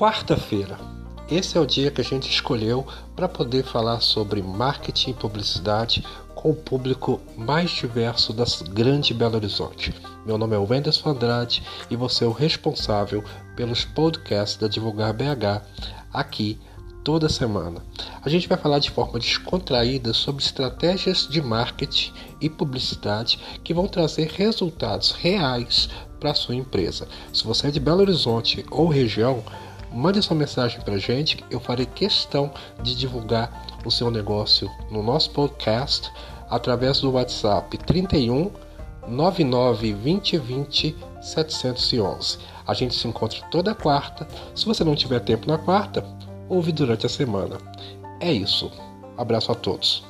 Quarta-feira. Esse é o dia que a gente escolheu para poder falar sobre marketing e publicidade com o público mais diverso da grande Belo Horizonte. Meu nome é Wendes Andrade e você é o responsável pelos podcasts da Divulgar BH aqui toda semana. A gente vai falar de forma descontraída sobre estratégias de marketing e publicidade que vão trazer resultados reais para sua empresa. Se você é de Belo Horizonte ou região, mande sua mensagem para gente. Eu farei questão de divulgar o seu negócio no nosso podcast através do WhatsApp 31 99 20 20 711. A gente se encontra toda quarta. Se você não tiver tempo na quarta, ouve durante a semana. É isso. Abraço a todos.